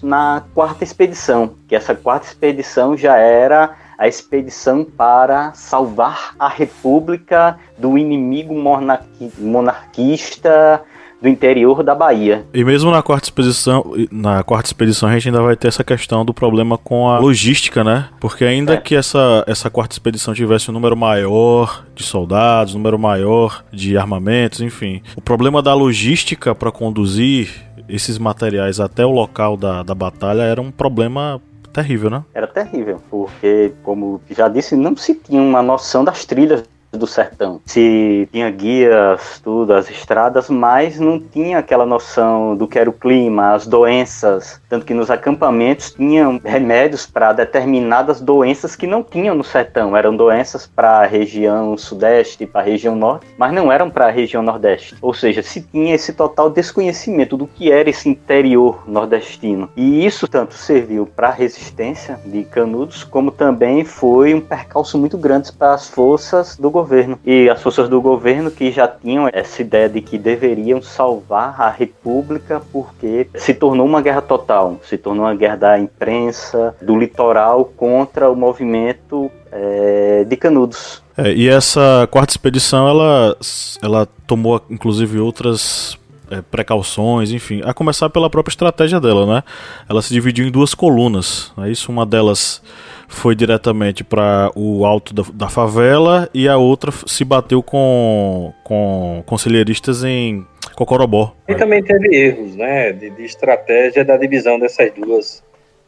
na quarta expedição, que essa quarta expedição já era a expedição para salvar a República do inimigo monarqui monarquista do interior da Bahia. E mesmo na quarta expedição, na quarta expedição a gente ainda vai ter essa questão do problema com a logística, né? Porque ainda é. que essa, essa quarta expedição tivesse um número maior de soldados, um número maior de armamentos, enfim, o problema da logística para conduzir esses materiais até o local da, da batalha era um problema terrível, né? Era terrível, porque, como já disse, não se tinha uma noção das trilhas do sertão. Se tinha guias, tudo, as estradas, mas não tinha aquela noção do que era o clima, as doenças. Tanto que nos acampamentos tinham remédios para determinadas doenças que não tinham no sertão. Eram doenças para a região sudeste, para a região norte, mas não eram para a região nordeste. Ou seja, se tinha esse total desconhecimento do que era esse interior nordestino. E isso tanto serviu para a resistência de Canudos, como também foi um percalço muito grande para as forças do governo. E as forças do governo que já tinham essa ideia de que deveriam salvar a república porque se tornou uma guerra total, se tornou uma guerra da imprensa, do litoral contra o movimento é, de Canudos. É, e essa quarta expedição, ela, ela tomou inclusive outras é, precauções, enfim, a começar pela própria estratégia dela, né? Ela se dividiu em duas colunas, é isso? Uma delas foi diretamente para o alto da, da, favela e a outra se bateu com, com conselheiristas em Cocorobó. E também teve erros, né, de, de estratégia da divisão dessas duas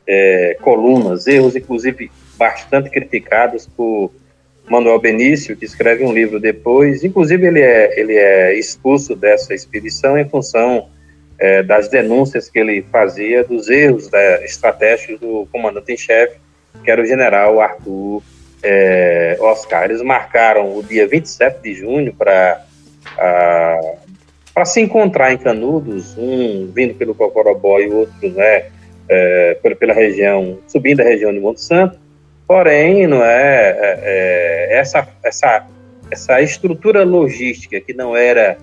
é, colunas, erros inclusive bastante criticados por Manuel Benício, que escreve um livro depois. Inclusive, ele é, ele é expulso dessa expedição em função é, das denúncias que ele fazia dos erros da, estratégicos do comandante em chefe, que era o general Arthur é, Oscar. Eles marcaram o dia 27 de junho para para se encontrar em Canudos, um vindo pelo Cocorobó e outro né, é, pela região, subindo a região de Monte Santo, Porém, não é, é, é, essa, essa, essa estrutura logística que não era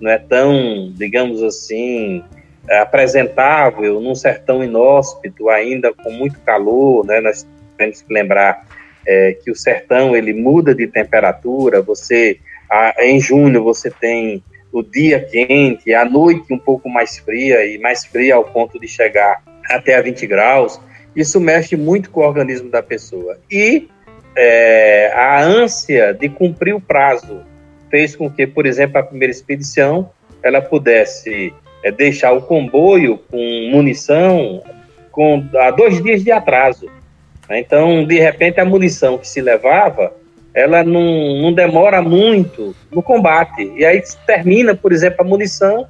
não é tão, digamos assim, apresentável num sertão inóspito, ainda com muito calor, né? Nós temos que lembrar é, que o sertão ele muda de temperatura. Você a, em junho você tem o dia quente, a noite um pouco mais fria e mais fria ao ponto de chegar até a 20 graus isso mexe muito com o organismo da pessoa. E é, a ânsia de cumprir o prazo fez com que, por exemplo, a primeira expedição ela pudesse é, deixar o comboio com munição com a dois dias de atraso. Então, de repente, a munição que se levava, ela não, não demora muito no combate. E aí termina, por exemplo, a munição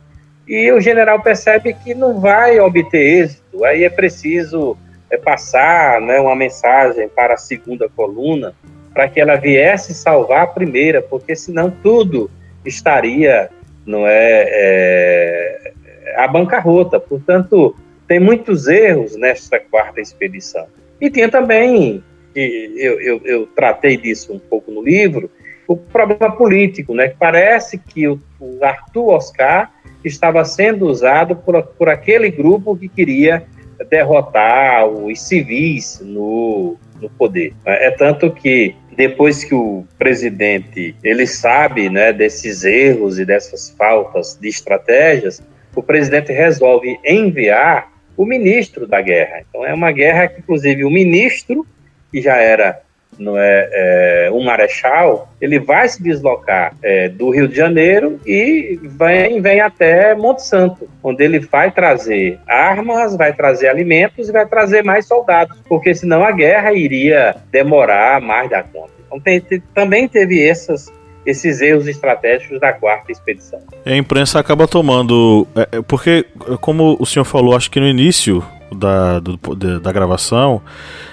e o general percebe que não vai obter êxito. Aí é preciso é passar né, uma mensagem para a segunda coluna para que ela viesse salvar a primeira, porque senão tudo estaria não é, é a bancarrota. Portanto, tem muitos erros nesta quarta expedição. E tinha também, eu, eu, eu tratei disso um pouco no livro, o problema político, né? Parece que o, o Arthur Oscar estava sendo usado por, por aquele grupo que queria derrotar os civis no, no poder. É tanto que depois que o presidente ele sabe né, desses erros e dessas faltas de estratégias, o presidente resolve enviar o ministro da guerra. Então é uma guerra que, inclusive, o ministro, que já era não é, é, um marechal, ele vai se deslocar é, do Rio de Janeiro e vem, vem até Monte Santo, onde ele vai trazer armas, vai trazer alimentos e vai trazer mais soldados, porque senão a guerra iria demorar mais da conta. Então tem, tem, também teve essas esses erros estratégicos da quarta expedição. A imprensa acaba tomando. É, é porque, como o senhor falou, acho que no início da, do, da gravação,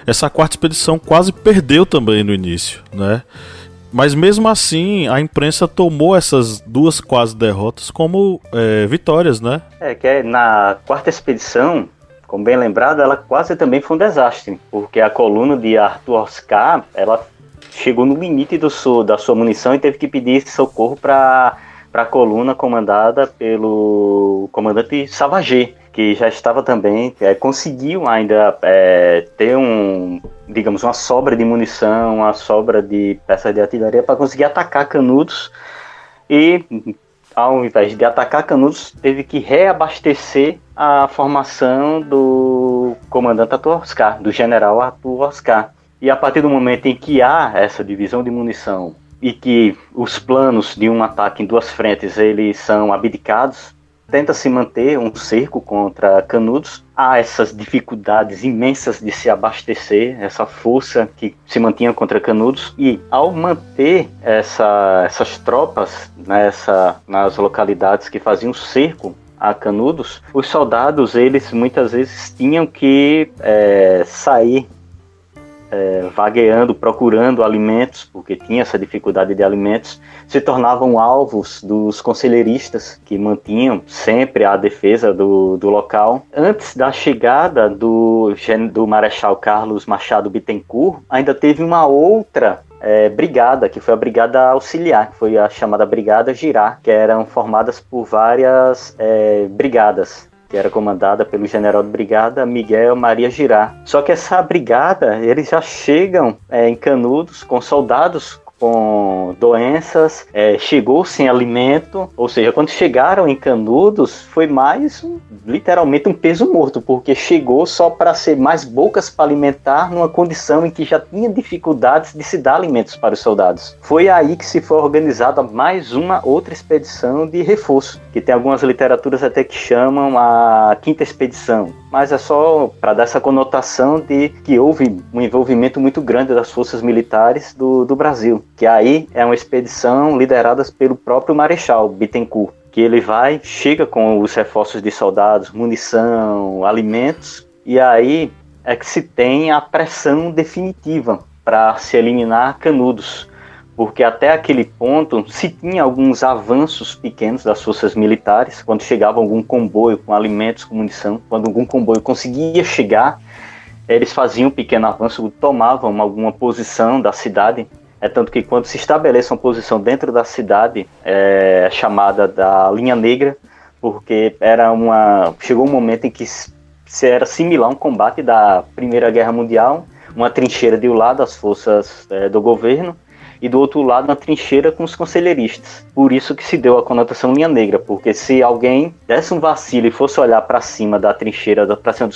essa quarta expedição quase perdeu também no início, né? Mas mesmo assim, a imprensa tomou essas duas quase derrotas como é, vitórias, né? É, que é, na quarta expedição, como bem lembrado, ela quase também foi um desastre, porque a coluna de Arthur Oscar, ela chegou no limite do seu, da sua munição e teve que pedir socorro para a coluna comandada pelo comandante Savagé que já estava também, é, conseguiu ainda é, ter um, digamos, uma sobra de munição, uma sobra de peças de artilharia para conseguir atacar Canudos e ao invés de atacar Canudos, teve que reabastecer a formação do comandante Arthur Oscar, do general Arthur Oscar. E a partir do momento em que há essa divisão de munição e que os planos de um ataque em duas frentes eles são abdicados, tenta se manter um cerco contra Canudos. Há essas dificuldades imensas de se abastecer, essa força que se mantinha contra Canudos. E ao manter essa, essas tropas nessa, nas localidades que faziam cerco a Canudos, os soldados eles muitas vezes tinham que é, sair é, vagueando, procurando alimentos, porque tinha essa dificuldade de alimentos, se tornavam alvos dos conselheiristas que mantinham sempre a defesa do, do local. Antes da chegada do, do Marechal Carlos Machado Bittencourt, ainda teve uma outra é, brigada, que foi a brigada auxiliar, que foi a chamada Brigada Girar, que eram formadas por várias é, brigadas que era comandada pelo general de brigada Miguel Maria Girard. Só que essa brigada, eles já chegam é, em Canudos com soldados com doenças, é, chegou sem alimento, ou seja, quando chegaram em Canudos, foi mais um, literalmente um peso morto, porque chegou só para ser mais bocas para alimentar numa condição em que já tinha dificuldades de se dar alimentos para os soldados. Foi aí que se foi organizada mais uma outra expedição de reforço, que tem algumas literaturas até que chamam a quinta expedição, mas é só para dar essa conotação de que houve um envolvimento muito grande das forças militares do, do Brasil, que aí é uma expedição liderada pelo próprio Marechal Bittencourt, que ele vai, chega com os reforços de soldados, munição, alimentos, e aí é que se tem a pressão definitiva para se eliminar Canudos, porque até aquele ponto se tinha alguns avanços pequenos das forças militares, quando chegava algum comboio com alimentos, com munição, quando algum comboio conseguia chegar, eles faziam um pequeno avanço, tomavam alguma posição da cidade. É tanto que quando se estabelece uma posição dentro da cidade, é chamada da linha negra, porque era uma chegou um momento em que se era similar a um combate da Primeira Guerra Mundial, uma trincheira de um lado as forças é, do governo e do outro lado na trincheira com os conselheiristas. Por isso que se deu a conotação linha negra, porque se alguém desse um vacilo e fosse olhar para cima da trincheira, para cima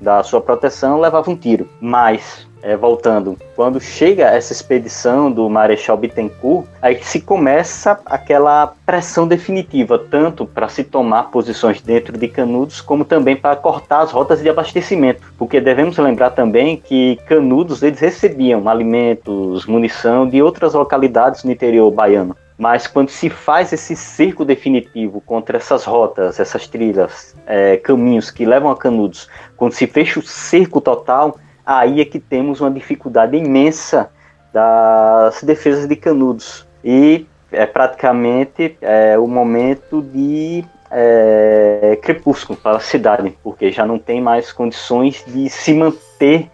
da sua proteção, levava um tiro. Mas é, voltando, quando chega essa expedição do Marechal Bittencourt, aí se começa aquela pressão definitiva, tanto para se tomar posições dentro de Canudos, como também para cortar as rotas de abastecimento. Porque devemos lembrar também que Canudos eles recebiam alimentos, munição de outras localidades no interior baiano. Mas quando se faz esse cerco definitivo contra essas rotas, essas trilhas, é, caminhos que levam a Canudos, quando se fecha o cerco total, aí é que temos uma dificuldade imensa das defesas de Canudos. E é praticamente é, o momento de é, crepúsculo para a cidade, porque já não tem mais condições de se manter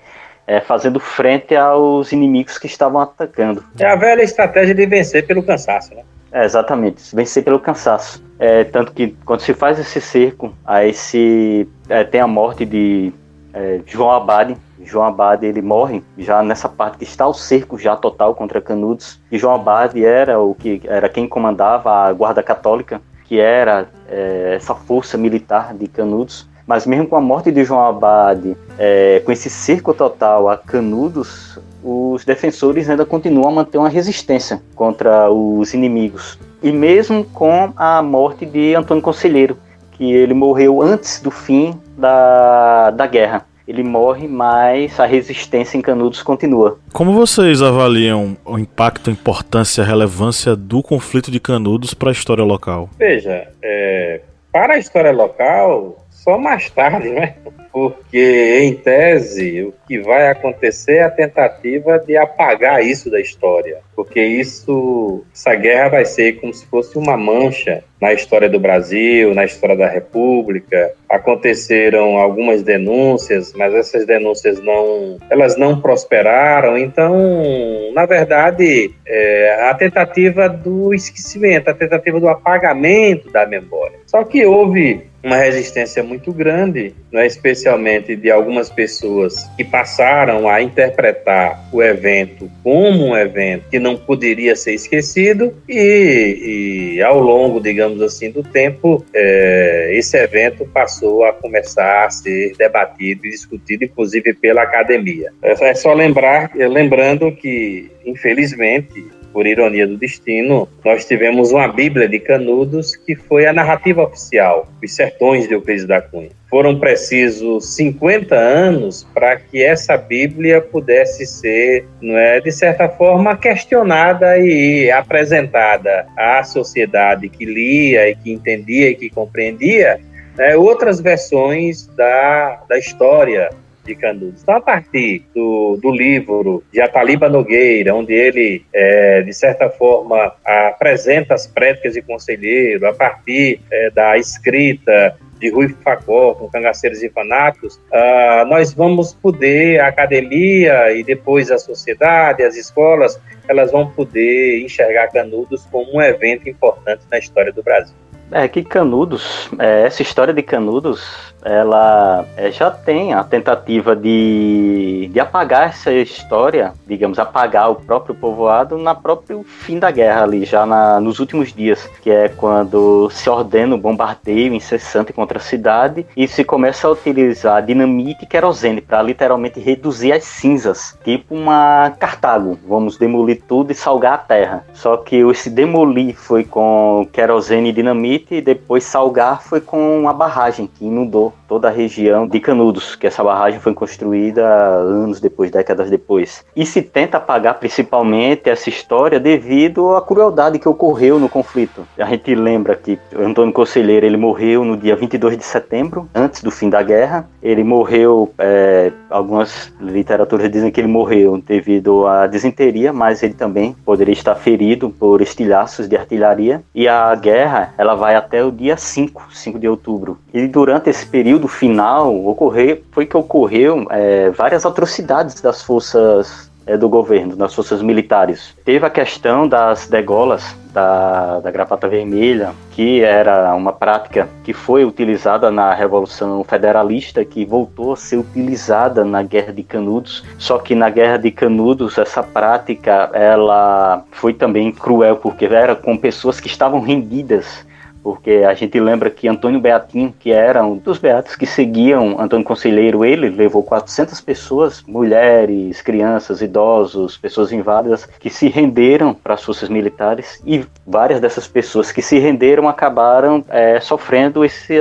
é, fazendo frente aos inimigos que estavam atacando. É a velha estratégia de vencer pelo cansaço, né? É, exatamente, vencer pelo cansaço. É, tanto que quando se faz esse cerco, aí se é, tem a morte de é, João Abade, João Abade ele morre já nessa parte que está o cerco já total contra Canudos. E João Abade era o que era quem comandava a guarda católica, que era é, essa força militar de Canudos. Mas mesmo com a morte de João Abade, é, com esse cerco total a Canudos, os defensores ainda continuam a manter uma resistência contra os inimigos. E mesmo com a morte de Antônio Conselheiro, que ele morreu antes do fim da, da guerra ele morre, mas a resistência em Canudos continua. Como vocês avaliam o impacto, a importância, a relevância do conflito de Canudos para a história local? Veja, é, para a história local, só mais tarde, né? Porque, em tese, o que vai acontecer é a tentativa de apagar isso da história. Porque isso, essa guerra vai ser como se fosse uma mancha na história do Brasil, na história da República. Aconteceram algumas denúncias, mas essas denúncias não, elas não prosperaram. Então, na verdade, é a tentativa do esquecimento, a tentativa do apagamento da memória. Só que houve uma resistência muito grande, é especialmente de algumas pessoas que passaram a interpretar o evento como um evento que não poderia ser esquecido e, e ao longo, digamos assim, do tempo, é, esse evento passou a começar a ser debatido e discutido, inclusive pela academia. É, é só lembrar, lembrando que, infelizmente, por ironia do destino, nós tivemos uma Bíblia de Canudos que foi a narrativa oficial, Os Sertões de Euclides da Cunha. Foram precisos 50 anos para que essa Bíblia pudesse ser, não é, de certa forma, questionada e apresentada à sociedade que lia e que entendia e que compreendia né, outras versões da, da história de Canudos. Então, a partir do, do livro de Ataliba Nogueira, onde ele, é, de certa forma, apresenta as prédicas de conselheiro, a partir é, da escrita de Rui Facó, com Cangaceiros e Fanáticos, uh, nós vamos poder, a academia e depois a sociedade, as escolas, elas vão poder enxergar Canudos como um evento importante na história do Brasil. É que Canudos, é, essa história de Canudos ela é, já tem a tentativa de, de apagar essa história, digamos, apagar o próprio povoado na próprio fim da guerra ali, já na, nos últimos dias, que é quando se ordena o bombardeio incessante contra a cidade e se começa a utilizar dinamite e querosene para literalmente reduzir as cinzas, tipo uma Cartago, vamos demolir tudo e salgar a terra. Só que esse demolir foi com querosene e dinamite e depois salgar foi com uma barragem que inundou people toda a região de Canudos, que essa barragem foi construída anos depois, décadas depois. E se tenta apagar principalmente essa história devido à crueldade que ocorreu no conflito. A gente lembra que Antônio Conselheiro ele morreu no dia 22 de setembro, antes do fim da guerra. Ele morreu, é, algumas literaturas dizem que ele morreu devido à desinteria, mas ele também poderia estar ferido por estilhaços de artilharia. E a guerra ela vai até o dia 5, 5 de outubro. E durante esse período final ocorreu, foi que ocorreu é, várias atrocidades das forças é, do governo, das forças militares. Teve a questão das degolas da, da gravata vermelha, que era uma prática que foi utilizada na Revolução Federalista, que voltou a ser utilizada na Guerra de Canudos. Só que na Guerra de Canudos essa prática ela foi também cruel porque era com pessoas que estavam rendidas porque a gente lembra que Antônio Beatim, que era um dos beatos que seguiam Antônio Conselheiro, ele levou 400 pessoas, mulheres, crianças, idosos, pessoas inválidas, que se renderam para as forças militares e várias dessas pessoas que se renderam acabaram é, sofrendo esse,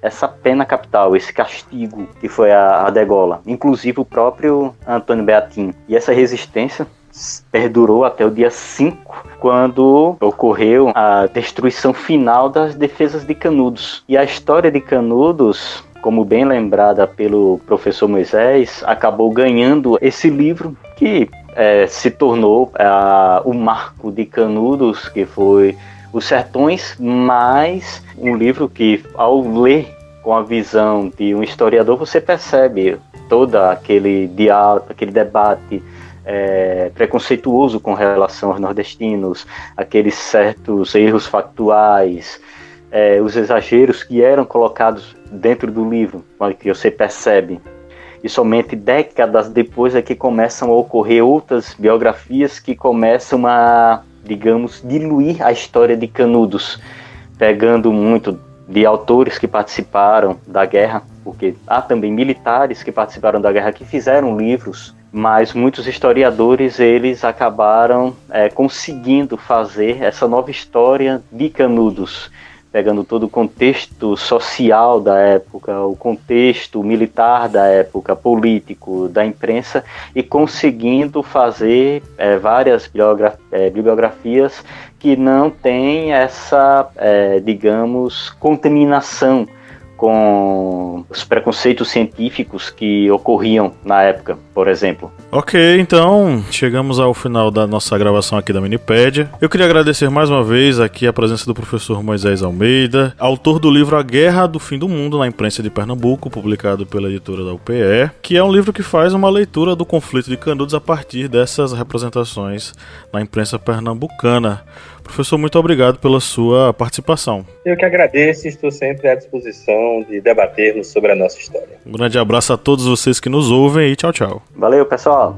essa pena capital, esse castigo que foi a, a degola, inclusive o próprio Antônio Beatim. E essa resistência perdurou até o dia 5, quando ocorreu a destruição final das defesas de Canudos. E a história de Canudos como bem lembrada pelo professor Moisés, acabou ganhando esse livro que é, se tornou é, o marco de Canudos, que foi Os Sertões, mais um livro que, ao ler com a visão de um historiador, você percebe todo aquele diálogo, aquele debate é, preconceituoso com relação aos nordestinos, aqueles certos erros factuais, é, os exageros que eram colocados dentro do livro, que você percebe. E somente décadas depois é que começam a ocorrer outras biografias que começam a, digamos, diluir a história de Canudos, pegando muito de autores que participaram da guerra, porque há também militares que participaram da guerra que fizeram livros mas muitos historiadores eles acabaram é, conseguindo fazer essa nova história de Canudos, pegando todo o contexto social da época, o contexto militar da época, político, da imprensa, e conseguindo fazer é, várias é, bibliografias que não têm essa, é, digamos, contaminação com os preconceitos científicos que ocorriam na época, por exemplo. Ok, então chegamos ao final da nossa gravação aqui da Minipédia. Eu queria agradecer mais uma vez aqui a presença do professor Moisés Almeida, autor do livro A Guerra do Fim do Mundo na Imprensa de Pernambuco, publicado pela editora da UPE, que é um livro que faz uma leitura do conflito de Canudos a partir dessas representações na imprensa pernambucana. Professor, muito obrigado pela sua participação. Eu que agradeço e estou sempre à disposição de debatermos sobre a nossa história. Um grande abraço a todos vocês que nos ouvem e tchau, tchau. Valeu, pessoal.